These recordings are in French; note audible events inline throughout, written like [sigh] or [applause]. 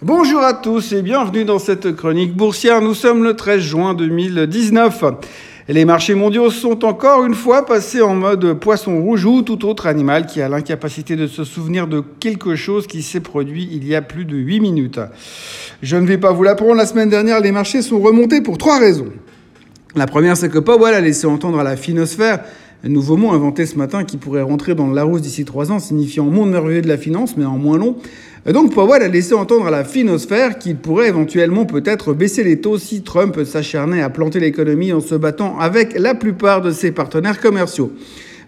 Bonjour à tous et bienvenue dans cette chronique boursière. Nous sommes le 13 juin 2019. Les marchés mondiaux sont encore une fois passés en mode poisson rouge ou tout autre animal qui a l'incapacité de se souvenir de quelque chose qui s'est produit il y a plus de 8 minutes. Je ne vais pas vous l'apprendre, la semaine dernière, les marchés sont remontés pour trois raisons. La première, c'est que Powell a laissé entendre à la finosphère un nouveau mot inventé ce matin qui pourrait rentrer dans le Larousse d'ici trois ans, signifiant monde merveilleux de la finance, mais en moins long. Donc Powell a laissé entendre à la finosphère qu'il pourrait éventuellement peut-être baisser les taux si Trump s'acharnait à planter l'économie en se battant avec la plupart de ses partenaires commerciaux.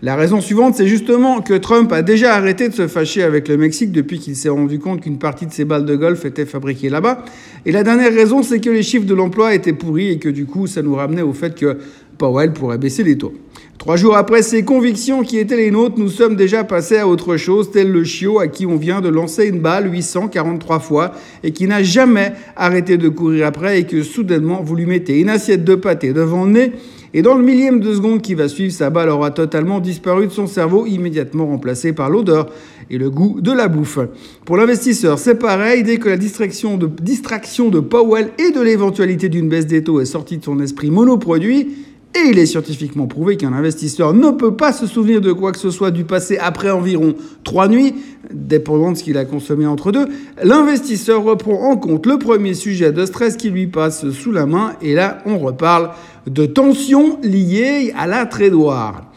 La raison suivante, c'est justement que Trump a déjà arrêté de se fâcher avec le Mexique depuis qu'il s'est rendu compte qu'une partie de ses balles de golf étaient fabriquées là-bas. Et la dernière raison, c'est que les chiffres de l'emploi étaient pourris et que du coup, ça nous ramenait au fait que Powell pourrait baisser les taux. Trois jours après ces convictions qui étaient les nôtres, nous sommes déjà passés à autre chose, tel le chiot à qui on vient de lancer une balle 843 fois et qui n'a jamais arrêté de courir après et que soudainement vous lui mettez une assiette de pâté devant le nez et dans le millième de seconde qui va suivre, sa balle aura totalement disparu de son cerveau, immédiatement remplacé par l'odeur et le goût de la bouffe. Pour l'investisseur, c'est pareil, dès que la distraction de, distraction de Powell et de l'éventualité d'une baisse des taux est sortie de son esprit monoproduit, et il est scientifiquement prouvé qu'un investisseur ne peut pas se souvenir de quoi que ce soit du passé après environ trois nuits, dépendant de ce qu'il a consommé entre deux. L'investisseur reprend en compte le premier sujet de stress qui lui passe sous la main, et là on reparle de tensions liées à la trédoire.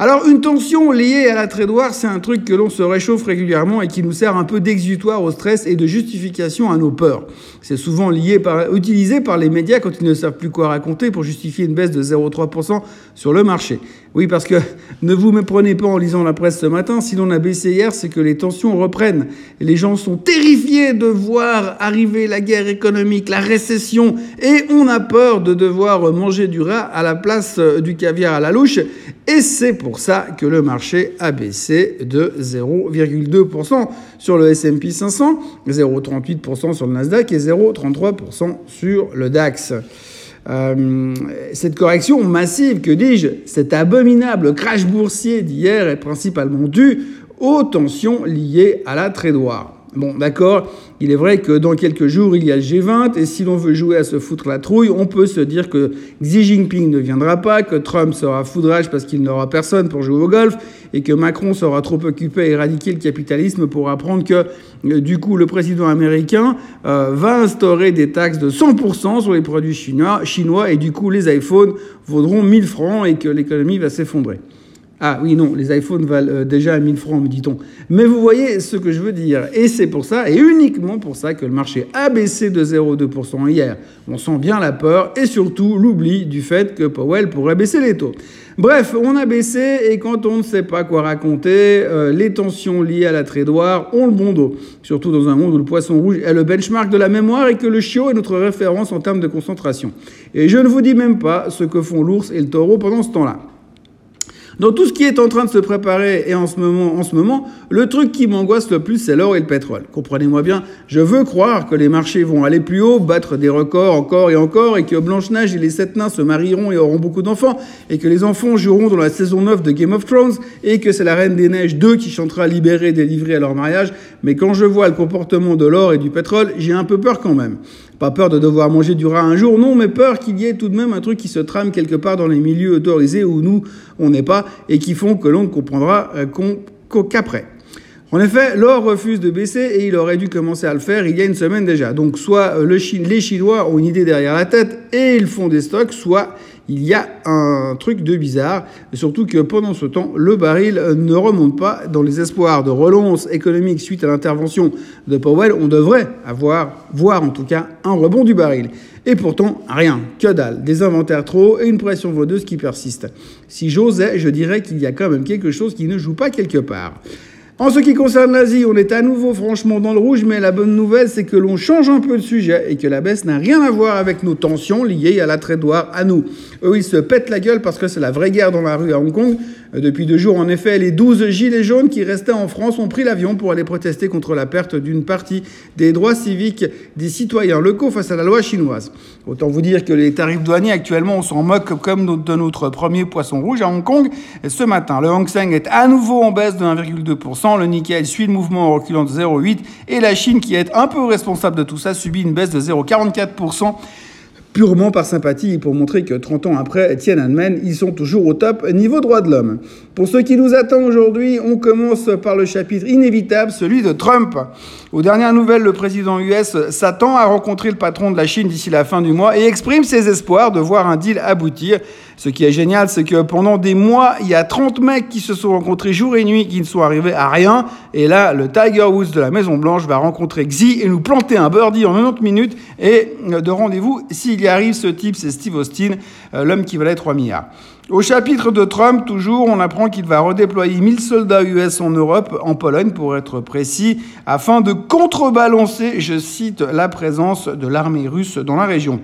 Alors une tension liée à la trédoire, c'est un truc que l'on se réchauffe régulièrement et qui nous sert un peu d'exutoire au stress et de justification à nos peurs. C'est souvent lié utilisé par les médias quand ils ne savent plus quoi raconter pour justifier une baisse de 0,3% sur le marché. Oui, parce que [laughs] ne vous méprenez pas en lisant la presse ce matin, si l'on a baissé hier, c'est que les tensions reprennent. Les gens sont terrifiés de voir arriver la guerre économique, la récession, et on a peur de devoir manger du rat à la place euh, du caviar à la louche. Et c'est ça que le marché a baissé de 0,2% sur le S&P 500, 0,38% sur le Nasdaq et 0,33% sur le DAX. Euh, cette correction massive, que dis-je, cet abominable crash boursier d'hier est principalement dû aux tensions liées à la trédoire. Bon, d'accord, il est vrai que dans quelques jours, il y a le G20, et si l'on veut jouer à se foutre la trouille, on peut se dire que Xi Jinping ne viendra pas, que Trump sera foudrage parce qu'il n'aura personne pour jouer au golf, et que Macron sera trop occupé à éradiquer le capitalisme pour apprendre que, euh, du coup, le président américain euh, va instaurer des taxes de 100% sur les produits chinois, chinois, et du coup, les iPhones vaudront 1000 francs et que l'économie va s'effondrer. Ah oui, non, les iPhones valent euh, déjà à 1000 francs, me dit-on. Mais vous voyez ce que je veux dire. Et c'est pour ça, et uniquement pour ça, que le marché a baissé de 0,2% hier. On sent bien la peur et surtout l'oubli du fait que Powell pourrait baisser les taux. Bref, on a baissé et quand on ne sait pas quoi raconter, euh, les tensions liées à la trédoire ont le bon dos. Surtout dans un monde où le poisson rouge est le benchmark de la mémoire et que le chiot est notre référence en termes de concentration. Et je ne vous dis même pas ce que font l'ours et le taureau pendant ce temps-là. Dans tout ce qui est en train de se préparer et en ce moment, en ce moment le truc qui m'angoisse le plus, c'est l'or et le pétrole. Comprenez-moi bien, je veux croire que les marchés vont aller plus haut, battre des records encore et encore, et que Blanche-Neige et les sept nains se marieront et auront beaucoup d'enfants, et que les enfants joueront dans la saison 9 de Game of Thrones, et que c'est la Reine des Neiges 2 qui chantera libérée, délivrée à leur mariage. Mais quand je vois le comportement de l'or et du pétrole, j'ai un peu peur quand même. Pas peur de devoir manger du rat un jour, non, mais peur qu'il y ait tout de même un truc qui se trame quelque part dans les milieux autorisés où nous, on n'est pas, et qui font que l'on ne comprendra euh, qu'après. En effet, l'or refuse de baisser et il aurait dû commencer à le faire il y a une semaine déjà. Donc soit les Chinois ont une idée derrière la tête et ils font des stocks, soit il y a un truc de bizarre, surtout que pendant ce temps, le baril ne remonte pas dans les espoirs de relance économique suite à l'intervention de Powell. On devrait avoir, voir en tout cas, un rebond du baril. Et pourtant, rien, que dalle, des inventaires trop et une pression vaudeuse qui persiste. Si j'osais, je dirais qu'il y a quand même quelque chose qui ne joue pas quelque part. En ce qui concerne l'Asie, on est à nouveau franchement dans le rouge, mais la bonne nouvelle, c'est que l'on change un peu de sujet et que la baisse n'a rien à voir avec nos tensions liées à la trédoire à nous. Eux, ils se pètent la gueule parce que c'est la vraie guerre dans la rue à Hong Kong. Depuis deux jours, en effet, les 12 gilets jaunes qui restaient en France ont pris l'avion pour aller protester contre la perte d'une partie des droits civiques des citoyens locaux face à la loi chinoise. Autant vous dire que les tarifs douaniers actuellement, on s'en moque comme de notre premier poisson rouge à Hong Kong. Ce matin, le Hang Seng est à nouveau en baisse de 1,2%, le Nikkei suit le mouvement en reculant de 0,8% et la Chine, qui est un peu responsable de tout ça, subit une baisse de 0,44% purement par sympathie pour montrer que 30 ans après Tiananmen, ils sont toujours au top niveau droit de l'homme. Pour ce qui nous attend aujourd'hui, on commence par le chapitre inévitable, celui de Trump. Aux dernières nouvelles, le président US s'attend à rencontrer le patron de la Chine d'ici la fin du mois et exprime ses espoirs de voir un deal aboutir. Ce qui est génial, c'est que pendant des mois, il y a 30 mecs qui se sont rencontrés jour et nuit qui ne sont arrivés à rien. Et là, le Tiger Woods de la Maison Blanche va rencontrer Xi et nous planter un birdie en 90 minutes et de rendez-vous s'il y arrive. Ce type, c'est Steve Austin, euh, l'homme qui valait 3 milliards. Au chapitre de Trump, toujours, on apprend qu'il va redéployer 1000 soldats US en Europe, en Pologne pour être précis, afin de contrebalancer, je cite, la présence de l'armée russe dans la région.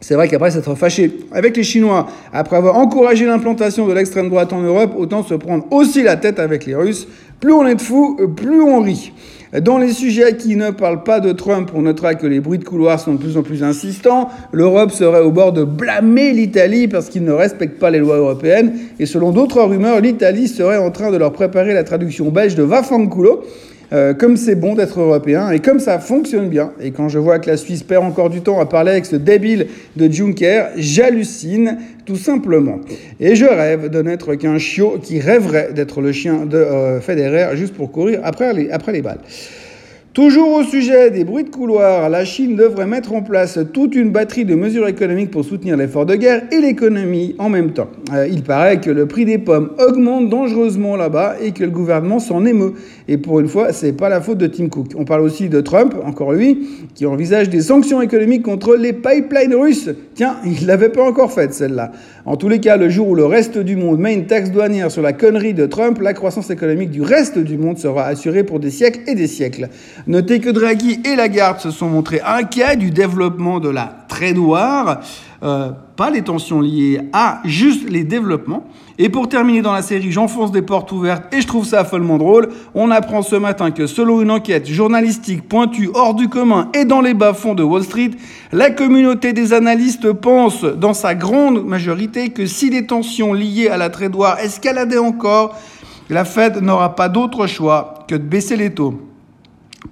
C'est vrai qu'après s'être fâché avec les Chinois, après avoir encouragé l'implantation de l'extrême droite en Europe, autant se prendre aussi la tête avec les Russes. Plus on est de fous, plus on rit. Dans les sujets qui ne parlent pas de Trump, on notera que les bruits de couloir sont de plus en plus insistants. L'Europe serait au bord de blâmer l'Italie parce qu'ils ne respectent pas les lois européennes. Et selon d'autres rumeurs, l'Italie serait en train de leur préparer la traduction belge de Vafanculo. Euh, comme c'est bon d'être européen et comme ça fonctionne bien. Et quand je vois que la Suisse perd encore du temps à parler avec ce débile de Juncker, j'hallucine tout simplement. Et je rêve de n'être qu'un chiot qui rêverait d'être le chien de euh, Federer juste pour courir après après les balles. Toujours au sujet des bruits de couloir, la Chine devrait mettre en place toute une batterie de mesures économiques pour soutenir l'effort de guerre et l'économie en même temps. Euh, il paraît que le prix des pommes augmente dangereusement là-bas et que le gouvernement s'en émeut. Et pour une fois, c'est pas la faute de Tim Cook. On parle aussi de Trump, encore lui, qui envisage des sanctions économiques contre les pipelines russes. Tiens, il l'avait pas encore faite celle-là. En tous les cas, le jour où le reste du monde met une taxe douanière sur la connerie de Trump, la croissance économique du reste du monde sera assurée pour des siècles et des siècles. Notez que Draghi et Lagarde se sont montrés inquiets du développement de la trédoire, euh, pas les tensions liées à juste les développements. Et pour terminer dans la série, j'enfonce des portes ouvertes et je trouve ça follement drôle. On apprend ce matin que selon une enquête journalistique pointue hors du commun et dans les bas-fonds de Wall Street, la communauté des analystes pense dans sa grande majorité que si les tensions liées à la trédoire escaladaient encore, la Fed n'aura pas d'autre choix que de baisser les taux.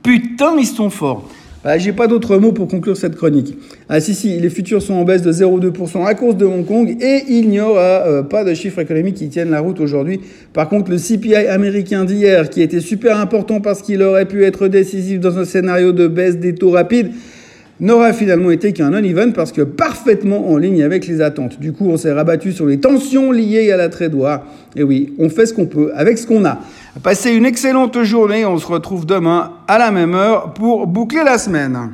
Putain, ils sont forts. Bah, J'ai pas d'autres mots pour conclure cette chronique. Ah si si, les futurs sont en baisse de 0,2% à cause de Hong Kong et il n'y aura euh, pas de chiffres économiques qui tiennent la route aujourd'hui. Par contre, le CPI américain d'hier, qui était super important parce qu'il aurait pu être décisif dans un scénario de baisse des taux rapides, n'aura finalement été qu'un non-event parce que parfaitement en ligne avec les attentes. Du coup, on s'est rabattu sur les tensions liées à la trédoire. Et oui, on fait ce qu'on peut avec ce qu'on a. Passez une excellente journée, on se retrouve demain à la même heure pour boucler la semaine.